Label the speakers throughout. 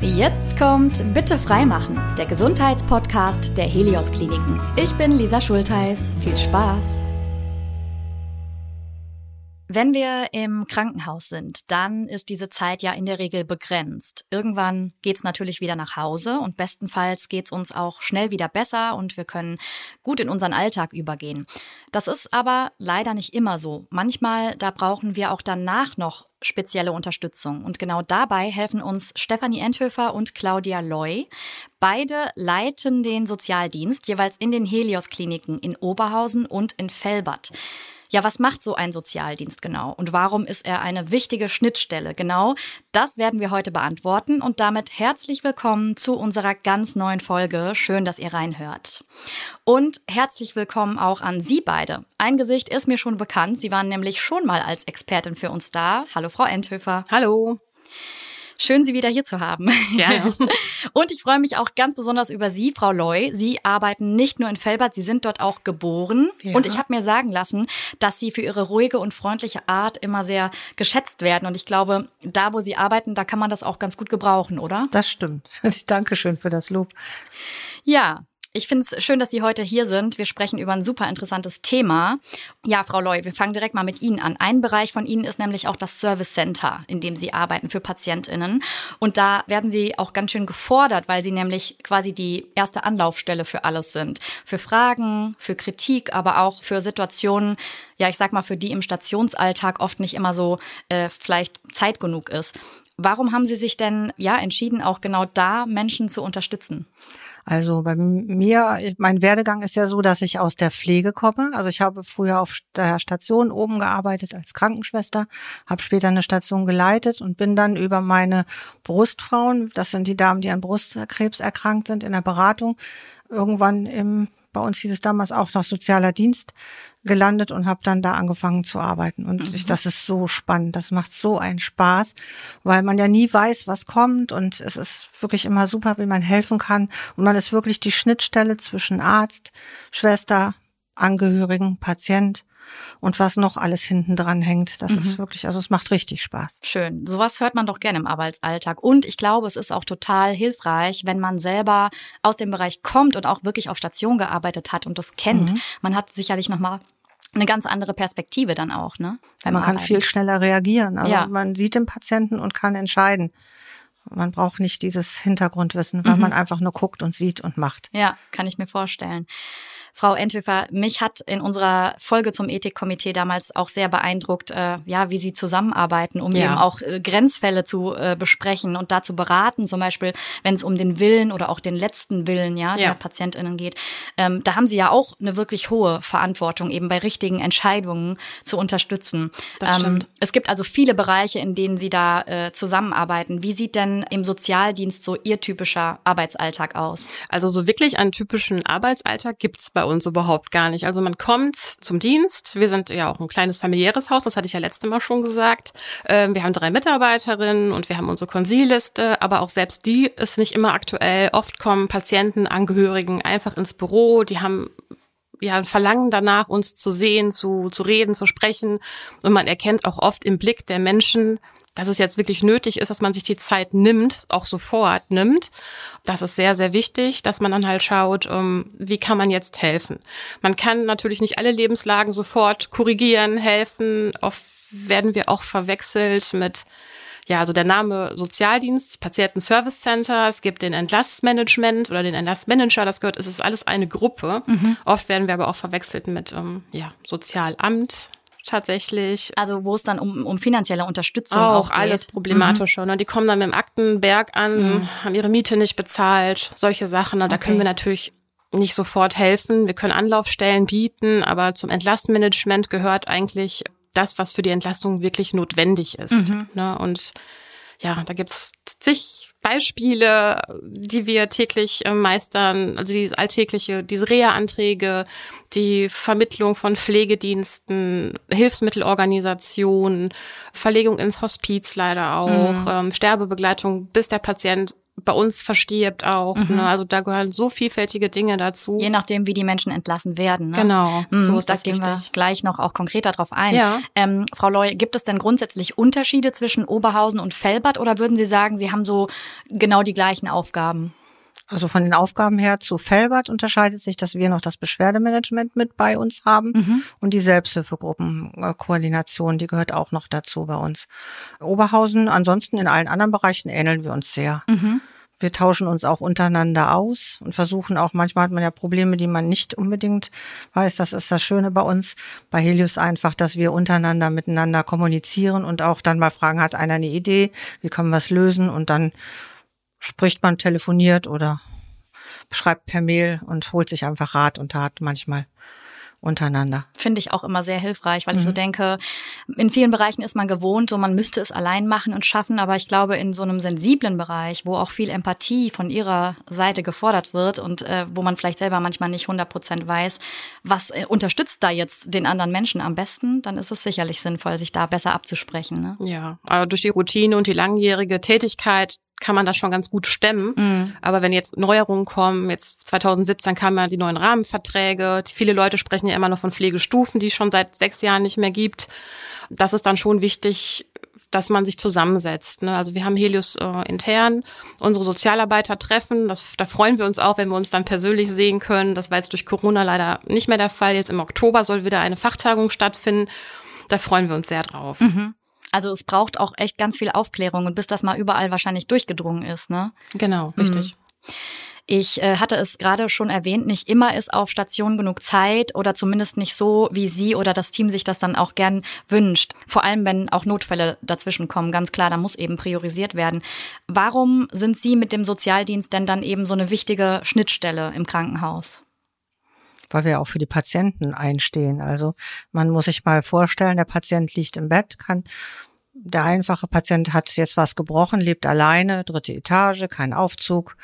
Speaker 1: Jetzt kommt Bitte freimachen, der Gesundheitspodcast der Helios Kliniken. Ich bin Lisa Schultheiß. Viel Spaß! Wenn wir im Krankenhaus sind, dann ist diese Zeit ja in der Regel begrenzt. Irgendwann geht's natürlich wieder nach Hause und bestenfalls geht's uns auch schnell wieder besser und wir können gut in unseren Alltag übergehen. Das ist aber leider nicht immer so. Manchmal, da brauchen wir auch danach noch spezielle Unterstützung. Und genau dabei helfen uns Stefanie Enthöfer und Claudia Loy. Beide leiten den Sozialdienst jeweils in den Helios-Kliniken in Oberhausen und in Fellbad. Ja, was macht so ein Sozialdienst genau und warum ist er eine wichtige Schnittstelle? Genau, das werden wir heute beantworten und damit herzlich willkommen zu unserer ganz neuen Folge. Schön, dass ihr reinhört. Und herzlich willkommen auch an Sie beide. Ein Gesicht ist mir schon bekannt. Sie waren nämlich schon mal als Expertin für uns da. Hallo, Frau Enthöfer.
Speaker 2: Hallo.
Speaker 1: Schön, Sie wieder hier zu haben.
Speaker 2: Gerne.
Speaker 1: Und ich freue mich auch ganz besonders über Sie, Frau Loy. Sie arbeiten nicht nur in Felbert, Sie sind dort auch geboren. Ja. Und ich habe mir sagen lassen, dass Sie für Ihre ruhige und freundliche Art immer sehr geschätzt werden. Und ich glaube, da, wo Sie arbeiten, da kann man das auch ganz gut gebrauchen, oder?
Speaker 2: Das stimmt. Dankeschön für das Lob.
Speaker 1: Ja, ich finde es schön, dass Sie heute hier sind. Wir sprechen über ein super interessantes Thema. Ja, Frau Loy, wir fangen direkt mal mit Ihnen an. Ein Bereich von Ihnen ist nämlich auch das Service Center, in dem Sie arbeiten für PatientInnen. Und da werden Sie auch ganz schön gefordert, weil Sie nämlich quasi die erste Anlaufstelle für alles sind. Für Fragen, für Kritik, aber auch für Situationen, ja, ich sag mal, für die im Stationsalltag oft nicht immer so äh, vielleicht Zeit genug ist. Warum haben Sie sich denn ja entschieden, auch genau da Menschen zu unterstützen?
Speaker 2: Also bei mir, mein Werdegang ist ja so, dass ich aus der Pflege komme. Also ich habe früher auf der Station oben gearbeitet als Krankenschwester, habe später eine Station geleitet und bin dann über meine Brustfrauen, das sind die Damen, die an Brustkrebs erkrankt sind, in der Beratung, irgendwann im bei uns hieß es damals auch noch sozialer Dienst gelandet und habe dann da angefangen zu arbeiten. Und mhm. ich, das ist so spannend, das macht so einen Spaß, weil man ja nie weiß, was kommt und es ist wirklich immer super, wie man helfen kann. Und man ist wirklich die Schnittstelle zwischen Arzt, Schwester, Angehörigen, Patient und was noch alles hinten dran hängt. Das mhm. ist wirklich, also es macht richtig Spaß.
Speaker 1: Schön. Sowas hört man doch gerne im Arbeitsalltag. Und ich glaube, es ist auch total hilfreich, wenn man selber aus dem Bereich kommt und auch wirklich auf Station gearbeitet hat und das kennt. Mhm. Man hat sicherlich nochmal eine ganz andere Perspektive dann auch, ne?
Speaker 2: man Arbeiten. kann viel schneller reagieren. Also ja. man sieht den Patienten und kann entscheiden. Man braucht nicht dieses Hintergrundwissen, weil mhm. man einfach nur guckt und sieht und macht.
Speaker 1: Ja, kann ich mir vorstellen. Frau Enthöfer, mich hat in unserer Folge zum Ethikkomitee damals auch sehr beeindruckt, äh, ja, wie Sie zusammenarbeiten, um ja. eben auch äh, Grenzfälle zu äh, besprechen und dazu beraten, zum Beispiel, wenn es um den Willen oder auch den letzten Willen, ja, der ja. PatientInnen geht. Ähm, da haben Sie ja auch eine wirklich hohe Verantwortung, eben bei richtigen Entscheidungen zu unterstützen.
Speaker 2: Das ähm, stimmt.
Speaker 1: Es gibt also viele Bereiche, in denen Sie da äh, zusammenarbeiten. Wie sieht denn im Sozialdienst so Ihr typischer Arbeitsalltag aus?
Speaker 3: Also so wirklich einen typischen Arbeitsalltag gibt's bei uns überhaupt gar nicht. Also man kommt zum Dienst. Wir sind ja auch ein kleines familiäres Haus, das hatte ich ja letzte Mal schon gesagt. Ähm, wir haben drei Mitarbeiterinnen und wir haben unsere Konsilliste, aber auch selbst die ist nicht immer aktuell. Oft kommen Patienten, Angehörigen einfach ins Büro, die haben ja, ein Verlangen danach, uns zu sehen, zu, zu reden, zu sprechen. Und man erkennt auch oft im Blick der Menschen, dass es jetzt wirklich nötig ist, dass man sich die Zeit nimmt, auch sofort nimmt. Das ist sehr, sehr wichtig, dass man dann halt schaut, ähm, wie kann man jetzt helfen. Man kann natürlich nicht alle Lebenslagen sofort korrigieren, helfen. Oft werden wir auch verwechselt mit ja, also der Name Sozialdienst, Patienten-Service Center, es gibt den Entlassmanagement oder den Entlassmanager, das gehört, es ist alles eine Gruppe. Mhm. Oft werden wir aber auch verwechselt mit ähm, ja, Sozialamt, tatsächlich.
Speaker 1: Also wo es dann um, um finanzielle Unterstützung
Speaker 3: auch,
Speaker 1: auch
Speaker 3: alles problematischer. Mhm. Ne? Die kommen dann mit dem Aktenberg an, mhm. haben ihre Miete nicht bezahlt, solche Sachen. Okay. da können wir natürlich nicht sofort helfen. Wir können Anlaufstellen bieten, aber zum Entlastmanagement gehört eigentlich das, was für die Entlastung wirklich notwendig ist. Mhm. Ne? Und ja, da gibt's zig Beispiele, die wir täglich äh, meistern, also die alltägliche, diese Reha-Anträge, die Vermittlung von Pflegediensten, Hilfsmittelorganisationen, Verlegung ins Hospiz leider auch, mhm. ähm, Sterbebegleitung, bis der Patient bei uns verstirbt auch. Mhm. Ne? Also da gehören so vielfältige Dinge dazu.
Speaker 1: Je nachdem, wie die Menschen entlassen werden. Ne?
Speaker 3: Genau,
Speaker 1: mhm, so ist das. Da gehen wir gleich noch auch konkreter drauf ein. Ja. Ähm, Frau Loy, gibt es denn grundsätzlich Unterschiede zwischen Oberhausen und Fellbad oder würden Sie sagen, Sie haben so genau die gleichen Aufgaben?
Speaker 2: Also von den Aufgaben her zu Felbert unterscheidet sich, dass wir noch das Beschwerdemanagement mit bei uns haben mhm. und die Selbsthilfegruppenkoordination, die gehört auch noch dazu bei uns. Oberhausen, ansonsten in allen anderen Bereichen ähneln wir uns sehr. Mhm. Wir tauschen uns auch untereinander aus und versuchen auch, manchmal hat man ja Probleme, die man nicht unbedingt weiß. Das ist das Schöne bei uns, bei Helios einfach, dass wir untereinander miteinander kommunizieren und auch dann mal fragen, hat einer eine Idee, wie können wir es lösen? Und dann spricht man, telefoniert oder schreibt per Mail und holt sich einfach Rat und Tat manchmal untereinander.
Speaker 1: Finde ich auch immer sehr hilfreich, weil mhm. ich so mhm. denke, in vielen Bereichen ist man gewohnt, so man müsste es allein machen und schaffen, aber ich glaube, in so einem sensiblen Bereich, wo auch viel Empathie von ihrer Seite gefordert wird und äh, wo man vielleicht selber manchmal nicht 100 Prozent weiß, was äh, unterstützt da jetzt den anderen Menschen am besten, dann ist es sicherlich sinnvoll, sich da besser abzusprechen. Ne?
Speaker 3: Ja, aber durch die Routine und die langjährige Tätigkeit kann man das schon ganz gut stemmen. Mhm. Aber wenn jetzt Neuerungen kommen, jetzt 2017 kamen ja die neuen Rahmenverträge, viele Leute sprechen ja immer noch von Pflegestufen, die es schon seit sechs Jahren nicht mehr gibt. Das ist dann schon wichtig, dass man sich zusammensetzt. Ne? Also wir haben Helios äh, intern unsere Sozialarbeiter treffen. Das, da freuen wir uns auch, wenn wir uns dann persönlich sehen können. Das war jetzt durch Corona leider nicht mehr der Fall. Jetzt im Oktober soll wieder eine Fachtagung stattfinden. Da freuen wir uns sehr drauf.
Speaker 1: Mhm. Also es braucht auch echt ganz viel Aufklärung und bis das mal überall wahrscheinlich durchgedrungen ist, ne?
Speaker 3: Genau, richtig.
Speaker 1: Mhm. Ich äh, hatte es gerade schon erwähnt, nicht immer ist auf Station genug Zeit oder zumindest nicht so, wie Sie oder das Team sich das dann auch gern wünscht. Vor allem, wenn auch Notfälle dazwischen kommen, ganz klar, da muss eben priorisiert werden. Warum sind Sie mit dem Sozialdienst denn dann eben so eine wichtige Schnittstelle im Krankenhaus?
Speaker 2: Weil wir auch für die Patienten einstehen. Also man muss sich mal vorstellen, der Patient liegt im Bett, kann der einfache Patient hat jetzt was gebrochen, lebt alleine, dritte Etage, kein Aufzug,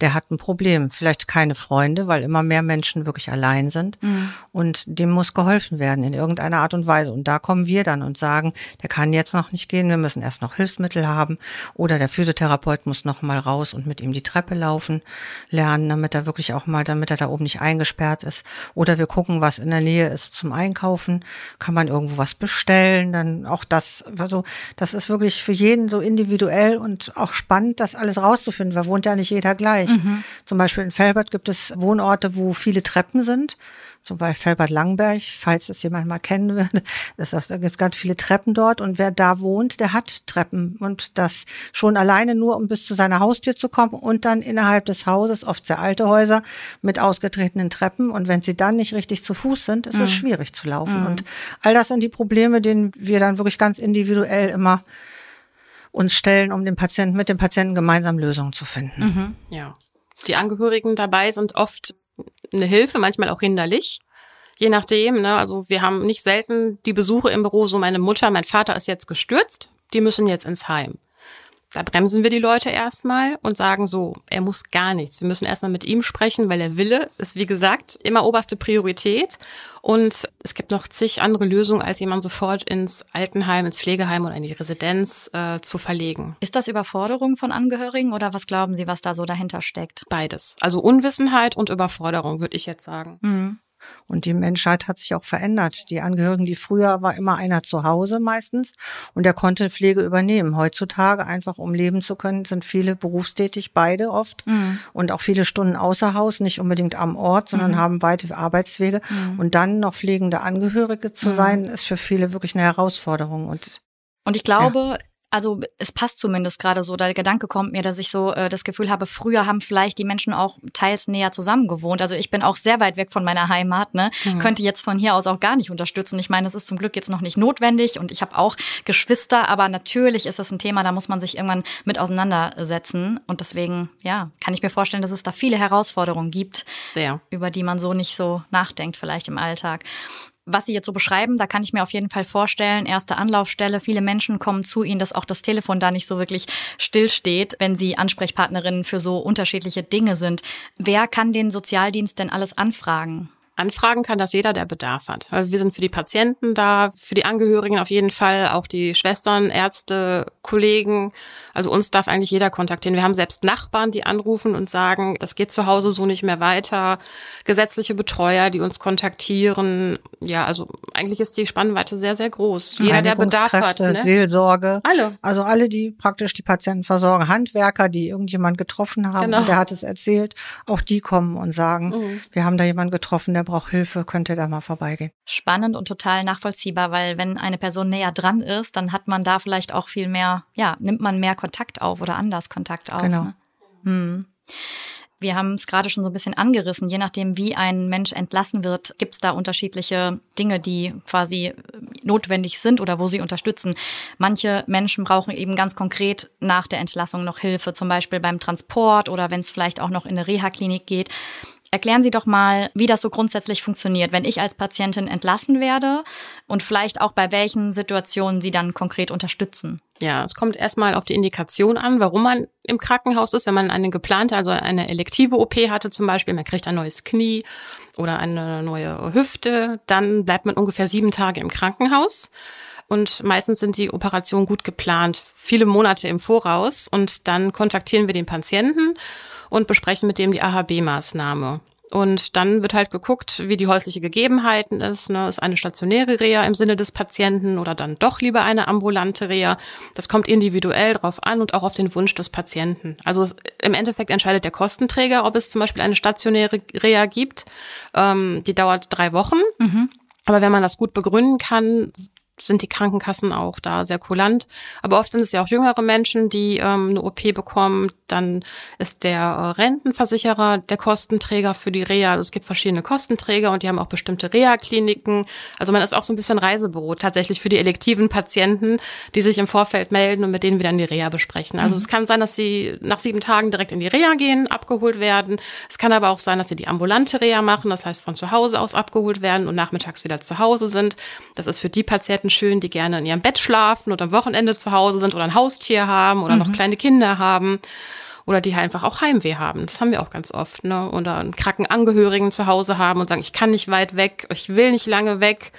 Speaker 2: der hat ein Problem. Vielleicht keine Freunde, weil immer mehr Menschen wirklich allein sind. Mhm. Und dem muss geholfen werden in irgendeiner Art und Weise. Und da kommen wir dann und sagen, der kann jetzt noch nicht gehen, wir müssen erst noch Hilfsmittel haben. Oder der Physiotherapeut muss noch mal raus und mit ihm die Treppe laufen lernen, damit er wirklich auch mal, damit er da oben nicht eingesperrt ist. Oder wir gucken, was in der Nähe ist zum Einkaufen. Kann man irgendwo was bestellen? Dann auch das, also das ist wirklich für jeden so individuell und auch spannend, das alles rauszufinden. weil wohnt ja nicht jeder gleich. Mhm. Zum Beispiel in Felbert gibt es Wohnorte, wo viele Treppen sind. Zum Beispiel Felbert Langberg, falls das jemand mal kennen würde. Das heißt, da gibt ganz viele Treppen dort und wer da wohnt, der hat Treppen und das schon alleine nur, um bis zu seiner Haustür zu kommen und dann innerhalb des Hauses, oft sehr alte Häuser mit ausgetretenen Treppen und wenn sie dann nicht richtig zu Fuß sind, ist mhm. es schwierig zu laufen. Mhm. Und all das sind die Probleme, denen wir dann wirklich ganz individuell immer uns stellen, um den Patienten mit dem Patienten gemeinsam Lösungen zu finden.
Speaker 3: Mhm. Ja. Die Angehörigen dabei sind oft eine Hilfe, manchmal auch hinderlich. Je nachdem, ne? Also wir haben nicht selten die Besuche im Büro, so meine Mutter, mein Vater ist jetzt gestürzt, die müssen jetzt ins Heim. Da bremsen wir die Leute erstmal und sagen so, er muss gar nichts. Wir müssen erstmal mit ihm sprechen, weil der Wille ist, wie gesagt, immer oberste Priorität. Und es gibt noch zig andere Lösungen, als jemand sofort ins Altenheim, ins Pflegeheim oder in die Residenz äh, zu verlegen.
Speaker 1: Ist das Überforderung von Angehörigen oder was glauben Sie, was da so dahinter steckt?
Speaker 3: Beides. Also Unwissenheit und Überforderung, würde ich jetzt sagen. Mhm.
Speaker 2: Und die Menschheit hat sich auch verändert. Die Angehörigen, die früher war immer einer zu Hause meistens und der konnte Pflege übernehmen. Heutzutage einfach, um leben zu können, sind viele berufstätig, beide oft mhm. und auch viele Stunden außer Haus, nicht unbedingt am Ort, sondern mhm. haben weite Arbeitswege. Mhm. Und dann noch pflegende Angehörige zu mhm. sein, ist für viele wirklich eine Herausforderung. Und
Speaker 1: und ich glaube, ja also es passt zumindest gerade so. Der Gedanke kommt mir, dass ich so äh, das Gefühl habe, früher haben vielleicht die Menschen auch teils näher zusammen gewohnt. Also ich bin auch sehr weit weg von meiner Heimat, ne? Mhm. Könnte jetzt von hier aus auch gar nicht unterstützen. Ich meine, es ist zum Glück jetzt noch nicht notwendig und ich habe auch Geschwister, aber natürlich ist es ein Thema, da muss man sich irgendwann mit auseinandersetzen. Und deswegen, ja, kann ich mir vorstellen, dass es da viele Herausforderungen gibt, ja. über die man so nicht so nachdenkt, vielleicht im Alltag was Sie jetzt so beschreiben, da kann ich mir auf jeden Fall vorstellen, erste Anlaufstelle, viele Menschen kommen zu Ihnen, dass auch das Telefon da nicht so wirklich stillsteht, wenn Sie Ansprechpartnerinnen für so unterschiedliche Dinge sind. Wer kann den Sozialdienst denn alles anfragen?
Speaker 3: Anfragen kann das jeder, der Bedarf hat. Also wir sind für die Patienten da, für die Angehörigen auf jeden Fall, auch die Schwestern, Ärzte, Kollegen. Also uns darf eigentlich jeder kontaktieren. Wir haben selbst Nachbarn, die anrufen und sagen, das geht zu Hause so nicht mehr weiter. Gesetzliche Betreuer, die uns kontaktieren. Ja, also eigentlich ist die Spannweite sehr, sehr groß. Jeder, der Bedarf hat. Ne?
Speaker 2: Seelsorge.
Speaker 3: Alle.
Speaker 2: Also alle, die praktisch die Patienten versorgen. Handwerker, die irgendjemand getroffen haben genau. und der hat es erzählt. Auch die kommen und sagen, mhm. wir haben da jemanden getroffen, der braucht Hilfe, könnte da mal vorbeigehen.
Speaker 1: Spannend und total nachvollziehbar, weil wenn eine Person näher dran ist, dann hat man da vielleicht auch viel mehr, ja, nimmt man mehr Kontakt auf oder anders Kontakt auf.
Speaker 2: Genau.
Speaker 1: Ne? Hm. Wir haben es gerade schon so ein bisschen angerissen. Je nachdem, wie ein Mensch entlassen wird, gibt es da unterschiedliche Dinge, die quasi notwendig sind oder wo sie unterstützen. Manche Menschen brauchen eben ganz konkret nach der Entlassung noch Hilfe, zum Beispiel beim Transport oder wenn es vielleicht auch noch in eine Reha-Klinik geht. Erklären Sie doch mal, wie das so grundsätzlich funktioniert, wenn ich als Patientin entlassen werde und vielleicht auch bei welchen Situationen Sie dann konkret unterstützen.
Speaker 3: Ja, es kommt erstmal auf die Indikation an, warum man im Krankenhaus ist. Wenn man eine geplante, also eine elektive OP hatte zum Beispiel, man kriegt ein neues Knie oder eine neue Hüfte, dann bleibt man ungefähr sieben Tage im Krankenhaus. Und meistens sind die Operationen gut geplant, viele Monate im Voraus. Und dann kontaktieren wir den Patienten und besprechen mit dem die AHB-Maßnahme. Und dann wird halt geguckt, wie die häusliche Gegebenheiten ist. Ne? Ist eine stationäre Reha im Sinne des Patienten oder dann doch lieber eine ambulante Reha? Das kommt individuell drauf an und auch auf den Wunsch des Patienten. Also im Endeffekt entscheidet der Kostenträger, ob es zum Beispiel eine stationäre Reha gibt. Ähm, die dauert drei Wochen. Mhm. Aber wenn man das gut begründen kann, sind die Krankenkassen auch da sehr kulant. Aber oft sind es ja auch jüngere Menschen, die ähm, eine OP bekommen. Dann ist der äh, Rentenversicherer der Kostenträger für die Reha. Also es gibt verschiedene Kostenträger und die haben auch bestimmte Reha-Kliniken. Also man ist auch so ein bisschen Reisebüro tatsächlich für die elektiven Patienten, die sich im Vorfeld melden und mit denen wir dann die Reha besprechen. Also mhm. es kann sein, dass sie nach sieben Tagen direkt in die Reha gehen, abgeholt werden. Es kann aber auch sein, dass sie die ambulante Reha machen, das heißt von zu Hause aus abgeholt werden und nachmittags wieder zu Hause sind. Das ist für die Patienten schön, die gerne in ihrem Bett schlafen oder am Wochenende zu Hause sind oder ein Haustier haben oder mhm. noch kleine Kinder haben oder die halt einfach auch Heimweh haben. Das haben wir auch ganz oft, ne? Oder einen kranken Angehörigen zu Hause haben und sagen, ich kann nicht weit weg, ich will nicht lange weg.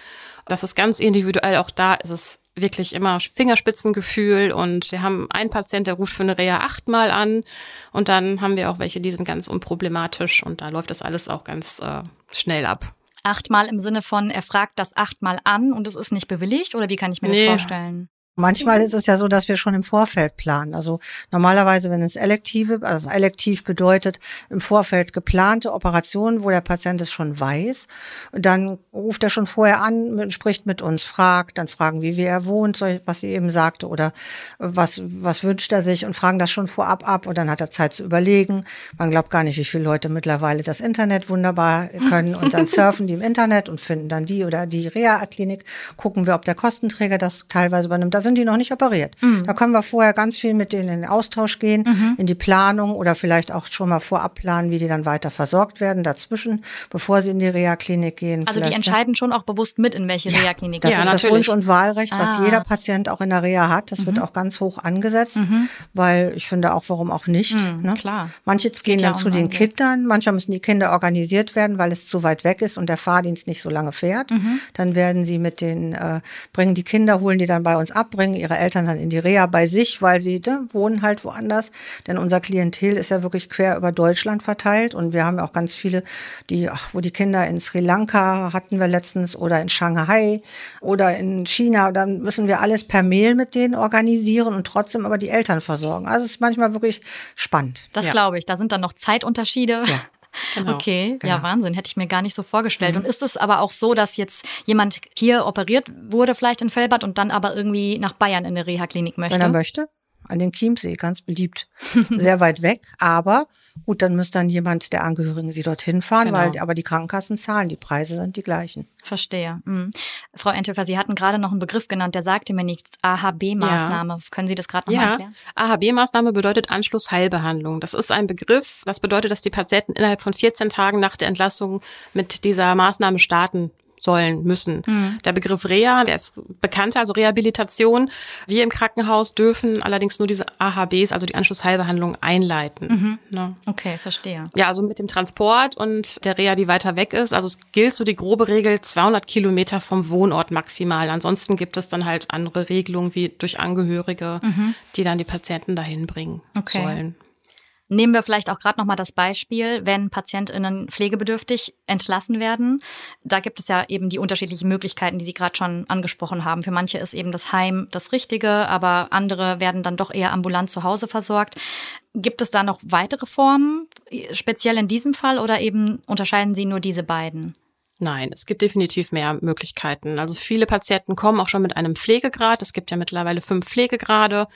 Speaker 3: Das ist ganz individuell. Auch da ist es wirklich immer Fingerspitzengefühl und wir haben einen Patient, der ruft für eine Reha achtmal an und dann haben wir auch welche, die sind ganz unproblematisch und da läuft das alles auch ganz äh, schnell ab.
Speaker 1: Achtmal im Sinne von, er fragt das achtmal an und es ist nicht bewilligt oder wie kann ich mir nee. das vorstellen?
Speaker 2: Manchmal ist es ja so, dass wir schon im Vorfeld planen. Also normalerweise, wenn es elektive, also elektiv bedeutet, im Vorfeld geplante Operationen, wo der Patient es schon weiß, dann ruft er schon vorher an, spricht mit uns, fragt, dann fragen, wie, wie er wohnt, was sie eben sagte, oder was, was wünscht er sich und fragen das schon vorab ab und dann hat er Zeit zu überlegen. Man glaubt gar nicht, wie viele Leute mittlerweile das Internet wunderbar können und dann surfen die im Internet und finden dann die oder die Reha-Klinik, gucken wir, ob der Kostenträger das teilweise übernimmt sind die noch nicht operiert. Mhm. Da können wir vorher ganz viel mit denen in den Austausch gehen, mhm. in die Planung oder vielleicht auch schon mal vorab planen, wie die dann weiter versorgt werden dazwischen, bevor sie in die Reha-Klinik gehen.
Speaker 1: Also die entscheiden schon auch bewusst mit, in welche ja, Reha-Klinik.
Speaker 2: Das ja, ist natürlich. das Wunsch- und Wahlrecht, was ah. jeder Patient auch in der Reha hat. Das mhm. wird auch ganz hoch angesetzt, mhm. weil ich finde auch, warum auch nicht.
Speaker 1: Mhm, ne? Klar.
Speaker 2: Manche gehen dann zu den Kindern, manchmal müssen die Kinder organisiert werden, weil es zu weit weg ist und der Fahrdienst nicht so lange fährt. Mhm. Dann werden sie mit den, äh, bringen die Kinder, holen die dann bei uns ab, bringen ihre Eltern dann in die Reha bei sich, weil sie ne, wohnen halt woanders. Denn unser Klientel ist ja wirklich quer über Deutschland verteilt und wir haben ja auch ganz viele, die, ach, wo die Kinder in Sri Lanka hatten wir letztens oder in Shanghai oder in China. Dann müssen wir alles per Mail mit denen organisieren und trotzdem aber die Eltern versorgen. Also es ist manchmal wirklich spannend.
Speaker 1: Das ja. glaube ich. Da sind dann noch Zeitunterschiede. Ja. Genau. Okay, genau. ja, Wahnsinn, hätte ich mir gar nicht so vorgestellt. Mhm. Und ist es aber auch so, dass jetzt jemand hier operiert wurde, vielleicht in Felbert und dann aber irgendwie nach Bayern in eine Reha-Klinik möchte?
Speaker 2: Wenn er möchte an den Chiemsee, ganz beliebt. Sehr weit weg, aber gut, dann müsste dann jemand der Angehörigen sie dorthin fahren, genau. weil aber die Krankenkassen zahlen, die Preise sind die gleichen.
Speaker 1: Verstehe. Mhm. Frau Entöfer, Sie hatten gerade noch einen Begriff genannt, der sagte mir nichts. AHB-Maßnahme. Ja. Können Sie das gerade noch ja. erklären?
Speaker 3: AHB-Maßnahme bedeutet Anschlussheilbehandlung. Das ist ein Begriff, das bedeutet, dass die Patienten innerhalb von 14 Tagen nach der Entlassung mit dieser Maßnahme starten sollen, müssen. Mhm. Der Begriff Reha, der ist bekannter, also Rehabilitation. Wir im Krankenhaus dürfen allerdings nur diese AHBs, also die Anschlussheilbehandlung, einleiten.
Speaker 1: Mhm. Ne? Okay, verstehe.
Speaker 3: Ja, also mit dem Transport und der Reha, die weiter weg ist. Also es gilt so die grobe Regel 200 Kilometer vom Wohnort maximal. Ansonsten gibt es dann halt andere Regelungen wie durch Angehörige, mhm. die dann die Patienten dahin bringen okay. sollen.
Speaker 1: Nehmen wir vielleicht auch gerade noch mal das Beispiel, wenn PatientInnen pflegebedürftig entlassen werden. Da gibt es ja eben die unterschiedlichen Möglichkeiten, die Sie gerade schon angesprochen haben. Für manche ist eben das Heim das Richtige, aber andere werden dann doch eher ambulant zu Hause versorgt. Gibt es da noch weitere Formen, speziell in diesem Fall, oder eben unterscheiden Sie nur diese beiden?
Speaker 3: Nein, es gibt definitiv mehr Möglichkeiten. Also viele Patienten kommen auch schon mit einem Pflegegrad. Es gibt ja mittlerweile fünf Pflegegrade.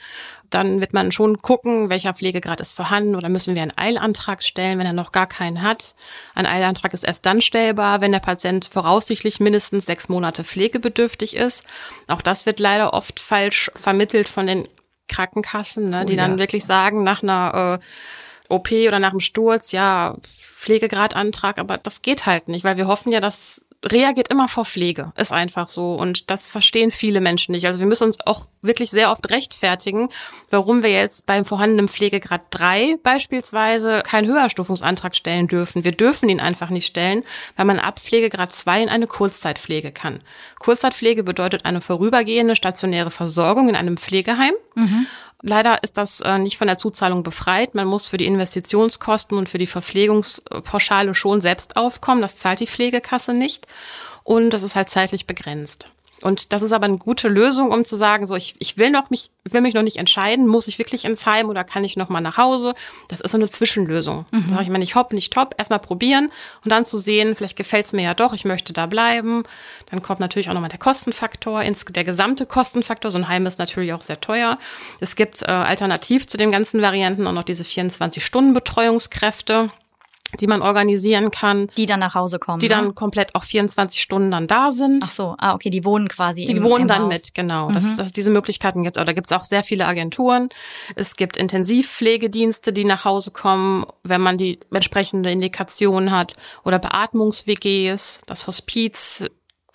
Speaker 3: Dann wird man schon gucken, welcher Pflegegrad ist vorhanden oder müssen wir einen Eilantrag stellen, wenn er noch gar keinen hat. Ein Eilantrag ist erst dann stellbar, wenn der Patient voraussichtlich mindestens sechs Monate pflegebedürftig ist. Auch das wird leider oft falsch vermittelt von den Krankenkassen, ne, oh, die ja. dann wirklich sagen, nach einer äh, OP oder nach einem Sturz, ja, Pflegegradantrag, aber das geht halt nicht, weil wir hoffen ja, dass Reha geht immer vor Pflege, ist einfach so. Und das verstehen viele Menschen nicht. Also wir müssen uns auch wirklich sehr oft rechtfertigen, warum wir jetzt beim vorhandenen Pflegegrad 3 beispielsweise keinen Höherstufungsantrag stellen dürfen. Wir dürfen ihn einfach nicht stellen, weil man ab Pflegegrad 2 in eine Kurzzeitpflege kann. Kurzzeitpflege bedeutet eine vorübergehende stationäre Versorgung in einem Pflegeheim. Mhm. Leider ist das äh, nicht von der Zuzahlung befreit. Man muss für die Investitionskosten und für die Verpflegungspauschale schon selbst aufkommen. Das zahlt die Pflegekasse nicht. Und das ist halt zeitlich begrenzt. Und das ist aber eine gute Lösung, um zu sagen, so ich, ich will noch mich, will mich noch nicht entscheiden, muss ich wirklich ins Heim oder kann ich noch mal nach Hause? Das ist so eine Zwischenlösung. Mhm. Sag ich mal nicht hopp, nicht top, erstmal probieren und dann zu sehen, vielleicht gefällt es mir ja doch, ich möchte da bleiben. Dann kommt natürlich auch nochmal der Kostenfaktor, ins, der gesamte Kostenfaktor. So ein Heim ist natürlich auch sehr teuer. Es gibt äh, alternativ zu den ganzen Varianten auch noch diese 24-Stunden-Betreuungskräfte die man organisieren kann.
Speaker 1: Die dann nach Hause kommen.
Speaker 3: Die ne? dann komplett auch 24 Stunden dann da sind.
Speaker 1: Ach so, ah, okay, die wohnen quasi
Speaker 3: Die im, wohnen im dann Haus. mit, genau. Mhm. Dass, dass diese Möglichkeiten gibt. Aber da gibt es auch sehr viele Agenturen. Es gibt Intensivpflegedienste, die nach Hause kommen, wenn man die entsprechende Indikation hat. Oder Beatmungs-WGs, das Hospiz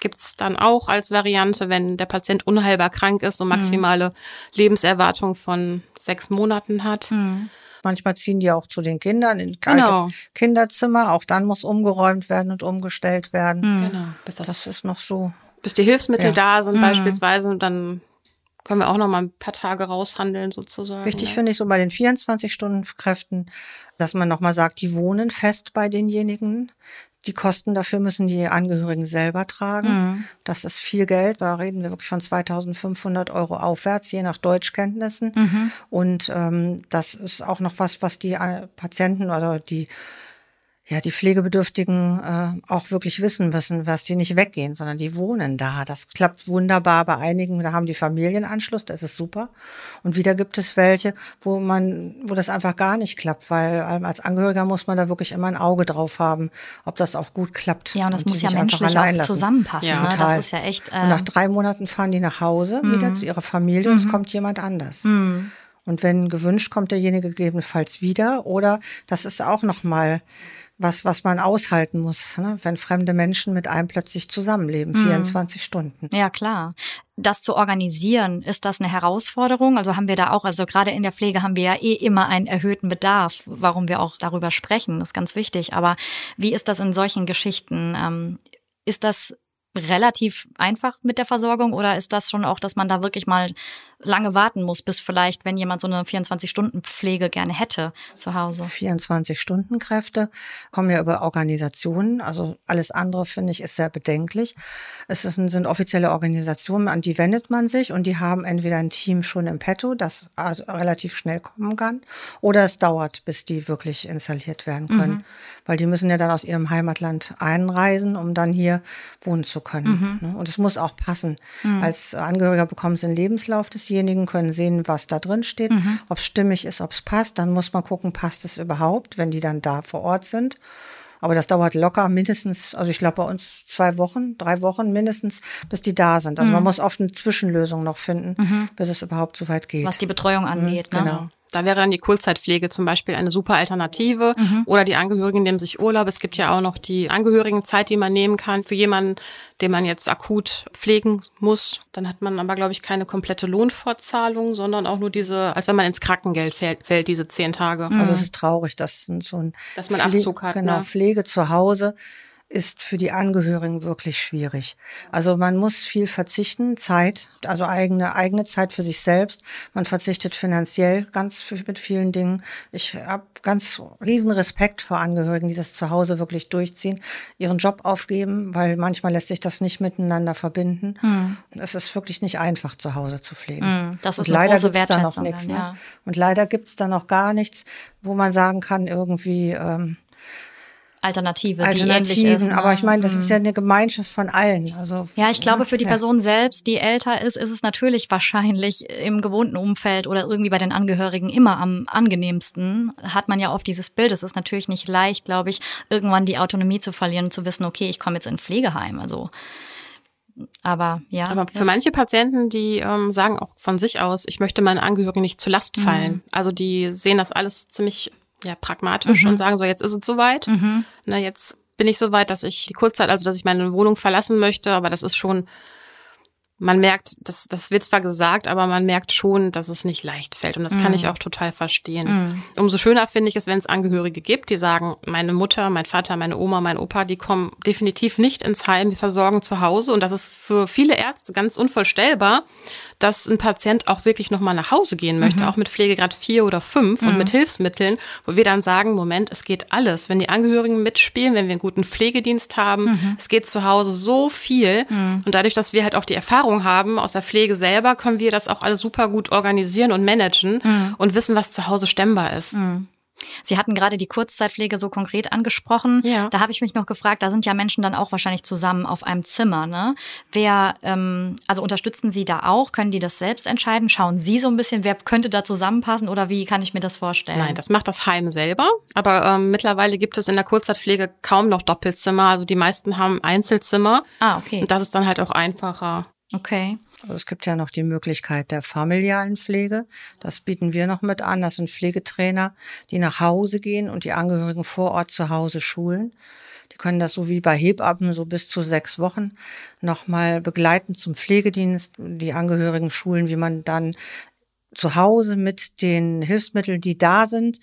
Speaker 3: gibt's dann auch als Variante, wenn der Patient unheilbar krank ist und mhm. maximale mhm. Lebenserwartung von sechs Monaten hat. Mhm.
Speaker 2: Manchmal ziehen die auch zu den Kindern in kalte genau. Kinderzimmer. Auch dann muss umgeräumt werden und umgestellt werden. Mhm. Genau. Bis das, das, ist noch so.
Speaker 3: Bis die Hilfsmittel ja. da sind mhm. beispielsweise und dann können wir auch noch mal ein paar Tage raushandeln sozusagen.
Speaker 2: Wichtig ja. finde ich so bei den 24-Stunden-Kräften, dass man noch mal sagt, die wohnen fest bei denjenigen. Die Kosten dafür müssen die Angehörigen selber tragen. Mhm. Das ist viel Geld. Da reden wir wirklich von 2500 Euro aufwärts, je nach Deutschkenntnissen. Mhm. Und ähm, das ist auch noch was, was die äh, Patienten oder die ja, die Pflegebedürftigen äh, auch wirklich wissen müssen, dass die nicht weggehen, sondern die wohnen da. Das klappt wunderbar bei einigen, da haben die Familienanschluss, das ist super. Und wieder gibt es welche, wo man, wo das einfach gar nicht klappt, weil ähm, als Angehöriger muss man da wirklich immer ein Auge drauf haben, ob das auch gut klappt.
Speaker 1: Ja, und das und muss ja menschlich auch zusammenpassen. Ja. Ne?
Speaker 2: Total. Das ist ja echt. Äh und nach drei Monaten fahren die nach Hause mhm. wieder zu ihrer Familie mhm. und es mhm. kommt jemand anders. Mhm. Und wenn gewünscht, kommt derjenige gegebenenfalls wieder. Oder das ist auch noch mal was, was man aushalten muss, ne? wenn fremde Menschen mit einem plötzlich zusammenleben, 24 mhm. Stunden.
Speaker 1: Ja, klar. Das zu organisieren, ist das eine Herausforderung? Also haben wir da auch, also gerade in der Pflege haben wir ja eh immer einen erhöhten Bedarf, warum wir auch darüber sprechen, das ist ganz wichtig. Aber wie ist das in solchen Geschichten? Ähm, ist das relativ einfach mit der Versorgung oder ist das schon auch, dass man da wirklich mal lange warten muss, bis vielleicht, wenn jemand so eine 24-Stunden-Pflege gerne hätte zu Hause?
Speaker 2: 24-Stunden-Kräfte kommen ja über Organisationen. Also alles andere, finde ich, ist sehr bedenklich. Es ist, sind offizielle Organisationen, an die wendet man sich und die haben entweder ein Team schon im Petto, das relativ schnell kommen kann, oder es dauert, bis die wirklich installiert werden können. Mhm. Weil die müssen ja dann aus ihrem Heimatland einreisen, um dann hier wohnen zu können. Mhm. Ne? Und es muss auch passen. Mhm. Als Angehöriger bekommen sie einen Lebenslauf desjenigen, können sehen, was da drin steht, mhm. ob es stimmig ist, ob es passt. Dann muss man gucken, passt es überhaupt, wenn die dann da vor Ort sind. Aber das dauert locker mindestens, also ich glaube bei uns zwei Wochen, drei Wochen mindestens, bis die da sind. Also mhm. man muss oft eine Zwischenlösung noch finden, mhm. bis es überhaupt so weit geht.
Speaker 1: Was die Betreuung angeht.
Speaker 3: Mhm, genau. Da wäre dann die Kurzzeitpflege zum Beispiel eine super Alternative. Mhm. Oder die Angehörigen nehmen sich Urlaub. Es gibt ja auch noch die Angehörigenzeit, die man nehmen kann für jemanden, den man jetzt akut pflegen muss. Dann hat man aber, glaube ich, keine komplette Lohnfortzahlung, sondern auch nur diese, als wenn man ins Krankengeld fällt, fällt diese zehn Tage.
Speaker 2: Also es ist traurig, dass so ein
Speaker 3: dass man Abzug hat.
Speaker 2: Genau,
Speaker 3: ne?
Speaker 2: Pflege zu Hause ist für die Angehörigen wirklich schwierig. Also man muss viel verzichten, Zeit, also eigene eigene Zeit für sich selbst. Man verzichtet finanziell ganz mit vielen Dingen. Ich habe ganz riesen Respekt vor Angehörigen, die das zu Hause wirklich durchziehen, ihren Job aufgeben, weil manchmal lässt sich das nicht miteinander verbinden. Mhm. Es ist wirklich nicht einfach zu Hause zu pflegen.
Speaker 1: Mhm, das ist
Speaker 2: Und leider gibt's da noch nichts. Ne? Ja. Und leider gibt's da noch gar nichts, wo man sagen kann, irgendwie ähm,
Speaker 1: Alternative,
Speaker 2: Alternativen,
Speaker 1: die ist, ne?
Speaker 2: aber ich meine, das ist ja eine Gemeinschaft von allen. Also
Speaker 1: ja, ich glaube, für die ja. Person selbst, die älter ist, ist es natürlich wahrscheinlich im gewohnten Umfeld oder irgendwie bei den Angehörigen immer am angenehmsten. Hat man ja oft dieses Bild. Es ist natürlich nicht leicht, glaube ich, irgendwann die Autonomie zu verlieren und zu wissen, okay, ich komme jetzt in ein Pflegeheim. Also aber ja.
Speaker 3: Aber für manche Patienten, die ähm, sagen auch von sich aus, ich möchte meinen Angehörigen nicht zur Last fallen. Mhm. Also die sehen das alles ziemlich ja, pragmatisch mhm. und sagen so, jetzt ist es soweit. Mhm. Na, jetzt bin ich soweit, dass ich die Kurzzeit, also dass ich meine Wohnung verlassen möchte, aber das ist schon, man merkt, das, das wird zwar gesagt, aber man merkt schon, dass es nicht leicht fällt. Und das mhm. kann ich auch total verstehen. Mhm. Umso schöner finde ich es, wenn es Angehörige gibt, die sagen, meine Mutter, mein Vater, meine Oma, mein Opa, die kommen definitiv nicht ins Heim, die versorgen zu Hause. Und das ist für viele Ärzte ganz unvorstellbar, dass ein Patient auch wirklich nochmal nach Hause gehen möchte, mhm. auch mit Pflegegrad 4 oder 5 mhm. und mit Hilfsmitteln, wo wir dann sagen, Moment, es geht alles. Wenn die Angehörigen mitspielen, wenn wir einen guten Pflegedienst haben, mhm. es geht zu Hause so viel. Mhm. Und dadurch, dass wir halt auch die Erfahrung haben aus der Pflege selber, können wir das auch alles super gut organisieren und managen mhm. und wissen, was zu Hause stemmbar ist.
Speaker 1: Mhm. Sie hatten gerade die Kurzzeitpflege so konkret angesprochen. Ja. Da habe ich mich noch gefragt, da sind ja Menschen dann auch wahrscheinlich zusammen auf einem Zimmer. Ne? Wer, ähm, also unterstützen Sie da auch? Können die das selbst entscheiden? Schauen Sie so ein bisschen, wer könnte da zusammenpassen oder wie kann ich mir das vorstellen?
Speaker 3: Nein, das macht das Heim selber. Aber ähm, mittlerweile gibt es in der Kurzzeitpflege kaum noch Doppelzimmer. Also die meisten haben Einzelzimmer.
Speaker 1: Ah, okay.
Speaker 3: Und das ist dann halt auch einfacher.
Speaker 1: Okay.
Speaker 2: Also es gibt ja noch die Möglichkeit der familialen Pflege. Das bieten wir noch mit an. Das sind Pflegetrainer, die nach Hause gehen und die Angehörigen vor Ort zu Hause schulen. Die können das so wie bei Hebammen so bis zu sechs Wochen nochmal begleiten zum Pflegedienst. Die Angehörigen schulen, wie man dann zu Hause mit den Hilfsmitteln, die da sind,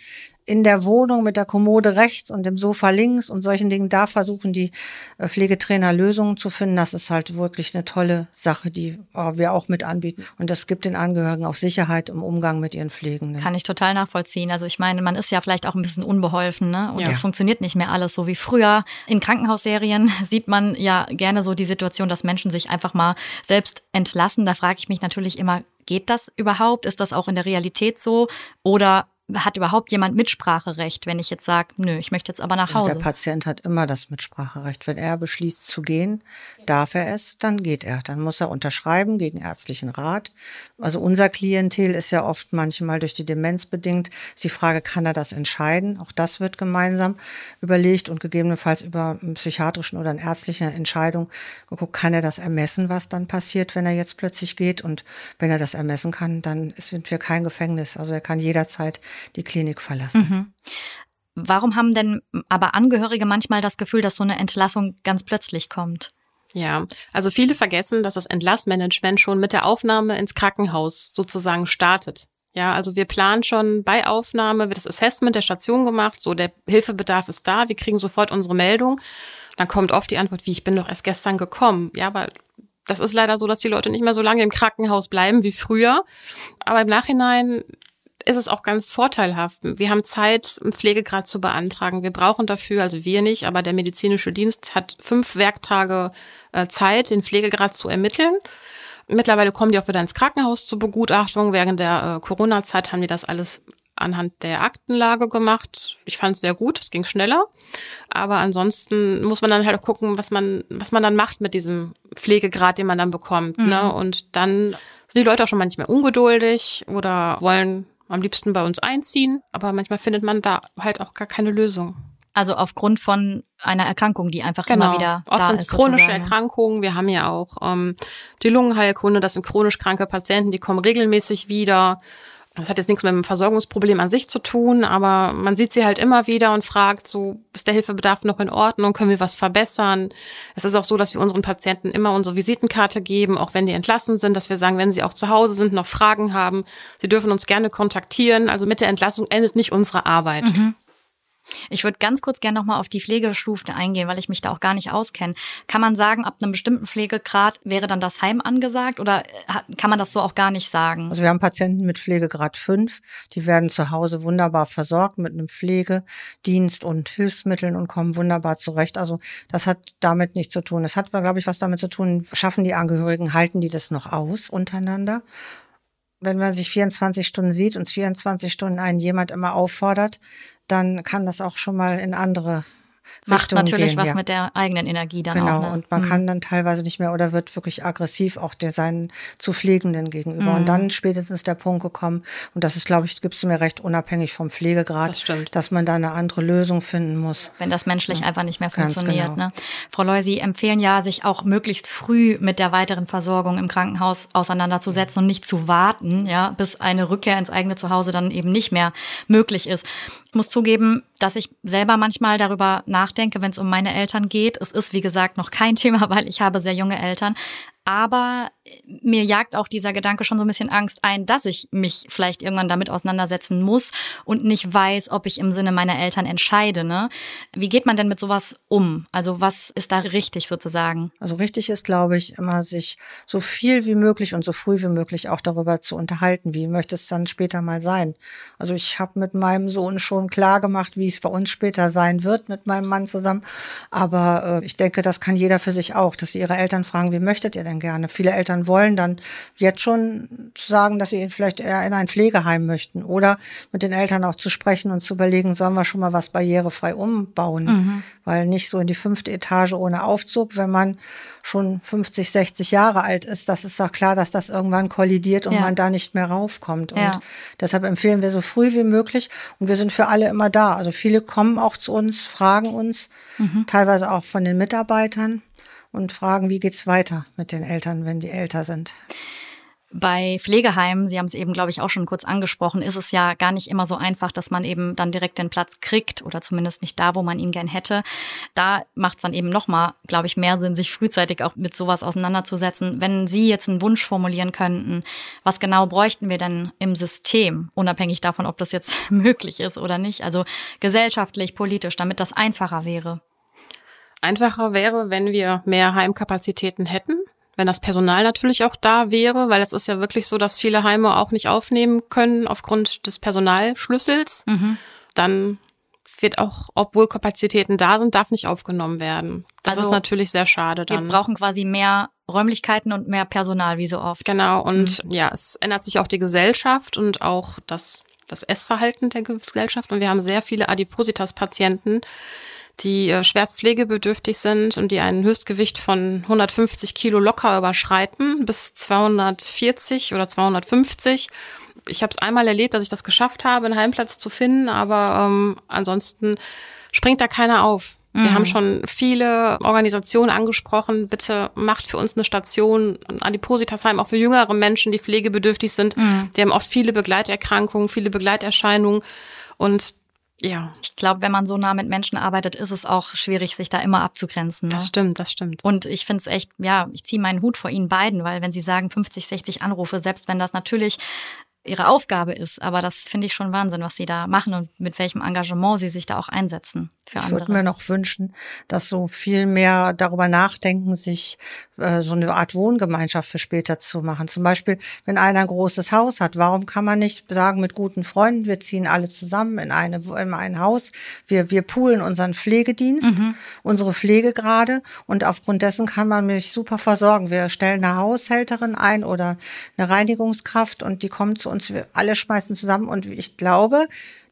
Speaker 2: in der Wohnung mit der Kommode rechts und dem Sofa links und solchen Dingen, da versuchen die äh, Pflegetrainer Lösungen zu finden. Das ist halt wirklich eine tolle Sache, die äh, wir auch mit anbieten. Und das gibt den Angehörigen auch Sicherheit im Umgang mit ihren Pflegenden.
Speaker 1: Kann ich total nachvollziehen. Also ich meine, man ist ja vielleicht auch ein bisschen unbeholfen, ne? Und es ja. funktioniert nicht mehr alles so wie früher. In Krankenhausserien sieht man ja gerne so die Situation, dass Menschen sich einfach mal selbst entlassen. Da frage ich mich natürlich immer, geht das überhaupt? Ist das auch in der Realität so? Oder hat überhaupt jemand Mitspracherecht, wenn ich jetzt sage, nö, ich möchte jetzt aber nach Hause?
Speaker 2: Also der Patient hat immer das Mitspracherecht. Wenn er beschließt zu gehen, darf er es, dann geht er. Dann muss er unterschreiben gegen ärztlichen Rat. Also unser Klientel ist ja oft manchmal durch die Demenz bedingt. Ist die Frage, kann er das entscheiden? Auch das wird gemeinsam überlegt und gegebenenfalls über eine psychiatrischen oder eine ärztliche Entscheidung geguckt, kann er das ermessen, was dann passiert, wenn er jetzt plötzlich geht? Und wenn er das ermessen kann, dann sind wir kein Gefängnis. Also er kann jederzeit die Klinik verlassen. Mhm.
Speaker 1: Warum haben denn aber Angehörige manchmal das Gefühl, dass so eine Entlassung ganz plötzlich kommt?
Speaker 3: Ja, also viele vergessen, dass das Entlassmanagement schon mit der Aufnahme ins Krankenhaus sozusagen startet. Ja, also wir planen schon bei Aufnahme, wird das Assessment der Station gemacht, so der Hilfebedarf ist da, wir kriegen sofort unsere Meldung. Dann kommt oft die Antwort, wie ich bin doch erst gestern gekommen. Ja, aber das ist leider so, dass die Leute nicht mehr so lange im Krankenhaus bleiben wie früher. Aber im Nachhinein ist es auch ganz vorteilhaft. Wir haben Zeit, einen Pflegegrad zu beantragen. Wir brauchen dafür, also wir nicht, aber der medizinische Dienst hat fünf Werktage äh, Zeit, den Pflegegrad zu ermitteln. Mittlerweile kommen die auch wieder ins Krankenhaus zur Begutachtung. Während der äh, Corona-Zeit haben die das alles anhand der Aktenlage gemacht. Ich fand es sehr gut, es ging schneller. Aber ansonsten muss man dann halt auch gucken, was man, was man dann macht mit diesem Pflegegrad, den man dann bekommt. Ne? Mhm. Ne? Und dann sind die Leute auch schon manchmal ungeduldig oder wollen am liebsten bei uns einziehen, aber manchmal findet man da halt auch gar keine Lösung.
Speaker 1: Also aufgrund von einer Erkrankung, die einfach genau. immer wieder Oft da sind
Speaker 3: es chronische sozusagen. Erkrankungen. Wir haben ja auch ähm, die Lungenheilkunde, das sind chronisch kranke Patienten, die kommen regelmäßig wieder. Das hat jetzt nichts mit dem Versorgungsproblem an sich zu tun, aber man sieht sie halt immer wieder und fragt, so ist der Hilfebedarf noch in Ordnung, können wir was verbessern? Es ist auch so, dass wir unseren Patienten immer unsere Visitenkarte geben, auch wenn die entlassen sind, dass wir sagen, wenn sie auch zu Hause sind, noch Fragen haben, sie dürfen uns gerne kontaktieren. Also mit der Entlassung endet nicht unsere Arbeit. Mhm.
Speaker 1: Ich würde ganz kurz gerne nochmal auf die Pflegestufen eingehen, weil ich mich da auch gar nicht auskenne. Kann man sagen, ab einem bestimmten Pflegegrad wäre dann das Heim angesagt oder äh, kann man das so auch gar nicht sagen?
Speaker 2: Also wir haben Patienten mit Pflegegrad 5, die werden zu Hause wunderbar versorgt mit einem Pflegedienst und Hilfsmitteln und kommen wunderbar zurecht. Also das hat damit nichts zu tun. Das hat, glaube ich, was damit zu tun, schaffen die Angehörigen, halten die das noch aus untereinander? wenn man sich 24 Stunden sieht und 24 Stunden einen jemand immer auffordert, dann kann das auch schon mal in andere
Speaker 1: Macht Richtung natürlich gehen, was ja. mit der eigenen Energie dann
Speaker 2: genau,
Speaker 1: auch. Genau,
Speaker 2: ne? und man mhm. kann dann teilweise nicht mehr oder wird wirklich aggressiv auch der seinen zu Pflegenden gegenüber. Mhm. Und dann spätestens der Punkt gekommen, und das ist, glaube ich, gibst du mir recht, unabhängig vom Pflegegrad, das dass man da eine andere Lösung finden muss.
Speaker 1: Wenn das menschlich ja. einfach nicht mehr funktioniert. Genau. Ne? Frau Loy, Sie empfehlen ja, sich auch möglichst früh mit der weiteren Versorgung im Krankenhaus auseinanderzusetzen und nicht zu warten, ja, bis eine Rückkehr ins eigene Zuhause dann eben nicht mehr möglich ist. Ich muss zugeben, dass ich selber manchmal darüber nachdenke, wenn es um meine Eltern geht. Es ist, wie gesagt, noch kein Thema, weil ich habe sehr junge Eltern. Aber mir jagt auch dieser Gedanke schon so ein bisschen Angst ein, dass ich mich vielleicht irgendwann damit auseinandersetzen muss und nicht weiß, ob ich im Sinne meiner Eltern entscheide. Ne? Wie geht man denn mit sowas um? Also was ist da richtig sozusagen?
Speaker 2: Also richtig ist, glaube ich, immer sich so viel wie möglich und so früh wie möglich auch darüber zu unterhalten. Wie möchte es dann später mal sein? Also ich habe mit meinem Sohn schon klar gemacht, wie es bei uns später sein wird mit meinem Mann zusammen. Aber äh, ich denke, das kann jeder für sich auch, dass sie ihre Eltern fragen, wie möchtet ihr denn gerne. Viele Eltern wollen dann jetzt schon sagen, dass sie vielleicht eher in ein Pflegeheim möchten oder mit den Eltern auch zu sprechen und zu überlegen, sollen wir schon mal was barrierefrei umbauen, mhm. weil nicht so in die fünfte Etage ohne Aufzug, wenn man schon 50, 60 Jahre alt ist, das ist doch klar, dass das irgendwann kollidiert und ja. man da nicht mehr raufkommt. Und ja. deshalb empfehlen wir so früh wie möglich und wir sind für alle immer da. Also viele kommen auch zu uns, fragen uns, mhm. teilweise auch von den Mitarbeitern und fragen, wie geht's weiter mit den Eltern, wenn die älter sind.
Speaker 1: Bei Pflegeheimen, Sie haben es eben, glaube ich, auch schon kurz angesprochen, ist es ja gar nicht immer so einfach, dass man eben dann direkt den Platz kriegt oder zumindest nicht da, wo man ihn gern hätte. Da macht es dann eben nochmal, glaube ich, mehr Sinn, sich frühzeitig auch mit sowas auseinanderzusetzen. Wenn Sie jetzt einen Wunsch formulieren könnten, was genau bräuchten wir denn im System, unabhängig davon, ob das jetzt möglich ist oder nicht, also gesellschaftlich, politisch, damit das einfacher wäre?
Speaker 3: Einfacher wäre, wenn wir mehr Heimkapazitäten hätten, wenn das Personal natürlich auch da wäre, weil es ist ja wirklich so, dass viele Heime auch nicht aufnehmen können aufgrund des Personalschlüssels. Mhm. Dann wird auch, obwohl Kapazitäten da sind, darf nicht aufgenommen werden. Das also, ist natürlich sehr schade dann.
Speaker 1: Wir brauchen quasi mehr Räumlichkeiten und mehr Personal, wie so oft.
Speaker 3: Genau, und mhm. ja, es ändert sich auch die Gesellschaft und auch das, das Essverhalten der Gesellschaft. Und wir haben sehr viele Adipositas-Patienten, die äh, schwerst pflegebedürftig sind und die ein Höchstgewicht von 150 Kilo locker überschreiten bis 240 oder 250. Ich habe es einmal erlebt, dass ich das geschafft habe, einen Heimplatz zu finden, aber ähm, ansonsten springt da keiner auf. Wir haben mhm. schon viele Organisationen angesprochen. Bitte macht für uns eine Station, ein Adipositasheim, auch für jüngere Menschen, die pflegebedürftig sind. Mhm. Die haben oft viele Begleiterkrankungen, viele Begleiterscheinungen. Und ja.
Speaker 1: Ich glaube, wenn man so nah mit Menschen arbeitet, ist es auch schwierig, sich da immer abzugrenzen.
Speaker 3: Ne? Das stimmt, das stimmt.
Speaker 1: Und ich finde es echt, ja, ich ziehe meinen Hut vor Ihnen beiden, weil wenn Sie sagen 50, 60 Anrufe, selbst wenn das natürlich ihre Aufgabe ist. Aber das finde ich schon Wahnsinn, was sie da machen und mit welchem Engagement sie sich da auch einsetzen für andere.
Speaker 2: Ich würde mir noch wünschen, dass so viel mehr darüber nachdenken, sich äh, so eine Art Wohngemeinschaft für später zu machen. Zum Beispiel, wenn einer ein großes Haus hat, warum kann man nicht sagen mit guten Freunden, wir ziehen alle zusammen in, eine, in ein Haus, wir, wir poolen unseren Pflegedienst, mhm. unsere Pflegegrade und aufgrund dessen kann man mich super versorgen. Wir stellen eine Haushälterin ein oder eine Reinigungskraft und die kommt zu uns uns, wir alle schmeißen zusammen und ich glaube,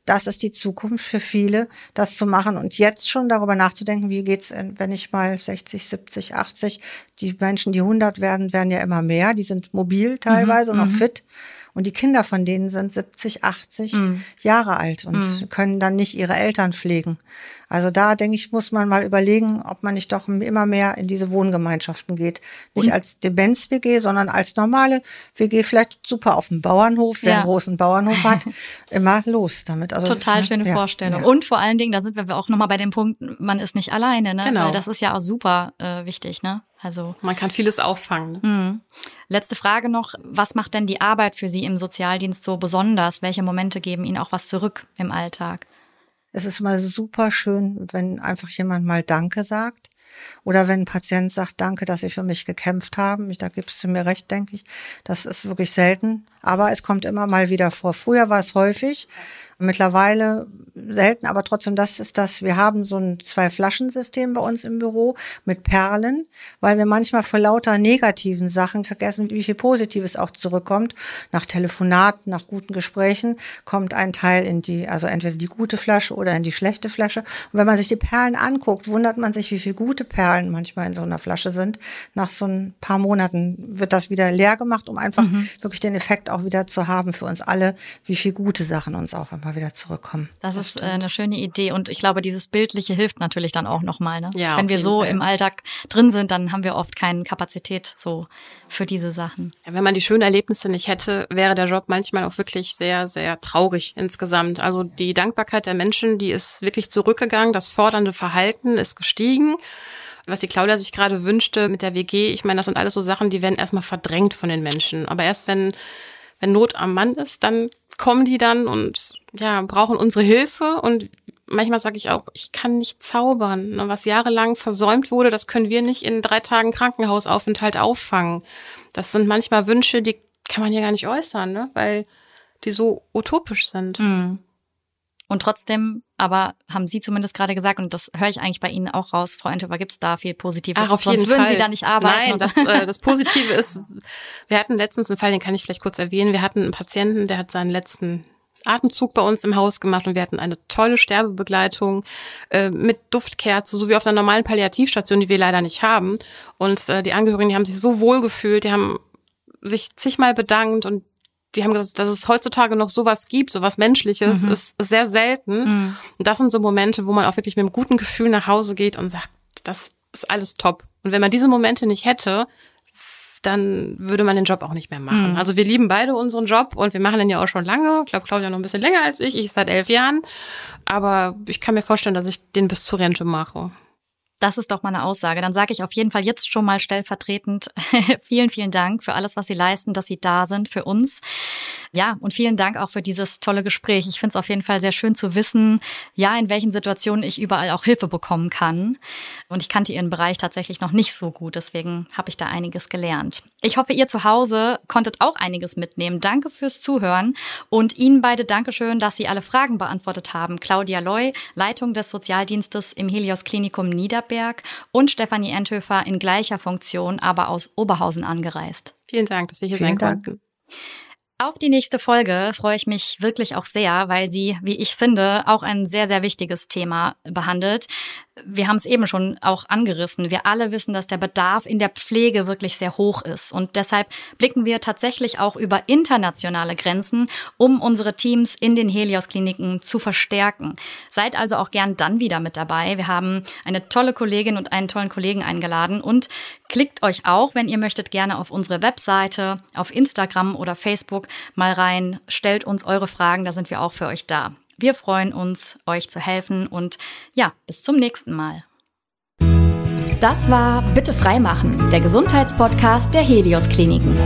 Speaker 2: das ist die Zukunft für viele, das zu machen und jetzt schon darüber nachzudenken, wie geht's, wenn ich mal 60, 70, 80, die Menschen, die 100 werden, werden ja immer mehr, die sind mobil teilweise mhm, und auch mhm. fit. Und die Kinder von denen sind 70, 80 mhm. Jahre alt und mhm. können dann nicht ihre Eltern pflegen. Also da denke ich, muss man mal überlegen, ob man nicht doch immer mehr in diese Wohngemeinschaften geht. Nicht Und als Demenz-WG, sondern als normale WG, vielleicht super auf dem Bauernhof, wer ja. einen großen Bauernhof hat, immer los damit.
Speaker 1: Also, Total ne? schöne ja, Vorstellung. Ja. Und vor allen Dingen, da sind wir auch nochmal bei dem Punkt, man ist nicht alleine, ne? Genau. Weil das ist ja auch super äh, wichtig, ne?
Speaker 3: Also man kann vieles auffangen. Ne?
Speaker 1: Mh. Letzte Frage noch: Was macht denn die Arbeit für Sie im Sozialdienst so besonders? Welche Momente geben Ihnen auch was zurück im Alltag?
Speaker 2: Es ist mal super schön, wenn einfach jemand mal Danke sagt. Oder wenn ein Patient sagt, danke, dass Sie für mich gekämpft haben. Da gibst du mir recht, denke ich. Das ist wirklich selten. Aber es kommt immer mal wieder vor. Früher war es häufig. Mittlerweile selten, aber trotzdem, das ist das. Wir haben so ein Zwei-Flaschen-System bei uns im Büro mit Perlen, weil wir manchmal vor lauter negativen Sachen vergessen, wie viel Positives auch zurückkommt. Nach Telefonaten, nach guten Gesprächen kommt ein Teil in die, also entweder die gute Flasche oder in die schlechte Flasche. Und wenn man sich die Perlen anguckt, wundert man sich, wie viel gute Perlen manchmal in so einer Flasche sind. Nach so ein paar Monaten wird das wieder leer gemacht, um einfach mhm. wirklich den Effekt auch wieder zu haben für uns alle, wie viel gute Sachen uns auch immer wieder zurückkommen.
Speaker 1: Das, das ist stimmt. eine schöne Idee und ich glaube, dieses Bildliche hilft natürlich dann auch nochmal. Ne? Ja, Wenn wir so Fall. im Alltag drin sind, dann haben wir oft keine Kapazität so für diese Sachen.
Speaker 3: Ja, wenn man die schönen Erlebnisse nicht hätte, wäre der Job manchmal auch wirklich sehr, sehr traurig insgesamt. Also die Dankbarkeit der Menschen, die ist wirklich zurückgegangen, das fordernde Verhalten ist gestiegen was die Claudia sich gerade wünschte mit der WG, ich meine, das sind alles so Sachen, die werden erstmal verdrängt von den Menschen. Aber erst wenn, wenn Not am Mann ist, dann kommen die dann und ja, brauchen unsere Hilfe und manchmal sage ich auch, ich kann nicht zaubern. Ne, was jahrelang versäumt wurde, das können wir nicht in drei Tagen Krankenhausaufenthalt auffangen. Das sind manchmal Wünsche, die kann man hier gar nicht äußern, ne? weil die so utopisch sind. Mhm.
Speaker 1: Und trotzdem, aber haben Sie zumindest gerade gesagt, und das höre ich eigentlich bei Ihnen auch raus, Frau Enthofer, gibt es da viel Positives?
Speaker 3: Ach, auf
Speaker 1: Sonst
Speaker 3: jeden
Speaker 1: würden
Speaker 3: Fall.
Speaker 1: Sie da nicht arbeiten.
Speaker 3: Nein, das, äh, das Positive ist, wir hatten letztens einen Fall, den kann ich vielleicht kurz erwähnen. Wir hatten einen Patienten, der hat seinen letzten Atemzug bei uns im Haus gemacht und wir hatten eine tolle Sterbebegleitung äh, mit Duftkerze, so wie auf einer normalen Palliativstation, die wir leider nicht haben. Und äh, die Angehörigen, die haben sich so wohl gefühlt, die haben sich zigmal bedankt und die haben gesagt, dass es heutzutage noch sowas gibt, sowas Menschliches, mhm. ist sehr selten. Mhm. Und das sind so Momente, wo man auch wirklich mit einem guten Gefühl nach Hause geht und sagt, das ist alles top. Und wenn man diese Momente nicht hätte, dann würde man den Job auch nicht mehr machen. Mhm. Also wir lieben beide unseren Job und wir machen den ja auch schon lange. Ich glaube, Claudia noch ein bisschen länger als ich. Ich seit elf Jahren. Aber ich kann mir vorstellen, dass ich den bis zur Rente mache.
Speaker 1: Das ist doch mal eine Aussage. Dann sage ich auf jeden Fall jetzt schon mal stellvertretend vielen, vielen Dank für alles, was Sie leisten, dass Sie da sind für uns. Ja, und vielen Dank auch für dieses tolle Gespräch. Ich finde es auf jeden Fall sehr schön zu wissen, ja, in welchen Situationen ich überall auch Hilfe bekommen kann. Und ich kannte Ihren Bereich tatsächlich noch nicht so gut, deswegen habe ich da einiges gelernt. Ich hoffe, ihr zu Hause konntet auch einiges mitnehmen. Danke fürs Zuhören und Ihnen beide Dankeschön, dass Sie alle Fragen beantwortet haben. Claudia Loy, Leitung des Sozialdienstes im Helios Klinikum Niederberg und Stefanie Enthöfer in gleicher Funktion, aber aus Oberhausen angereist.
Speaker 3: Vielen Dank, dass wir hier Vielen sein konnten.
Speaker 1: Auf die nächste Folge freue ich mich wirklich auch sehr, weil sie, wie ich finde, auch ein sehr, sehr wichtiges Thema behandelt wir haben es eben schon auch angerissen. Wir alle wissen, dass der Bedarf in der Pflege wirklich sehr hoch ist. Und deshalb blicken wir tatsächlich auch über internationale Grenzen, um unsere Teams in den Helios-Kliniken zu verstärken. Seid also auch gern dann wieder mit dabei. Wir haben eine tolle Kollegin und einen tollen Kollegen eingeladen und klickt euch auch, wenn ihr möchtet, gerne auf unsere Webseite, auf Instagram oder Facebook mal rein. Stellt uns eure Fragen, da sind wir auch für euch da. Wir freuen uns, euch zu helfen und ja, bis zum nächsten Mal. Das war Bitte freimachen, der Gesundheitspodcast der Helios Kliniken.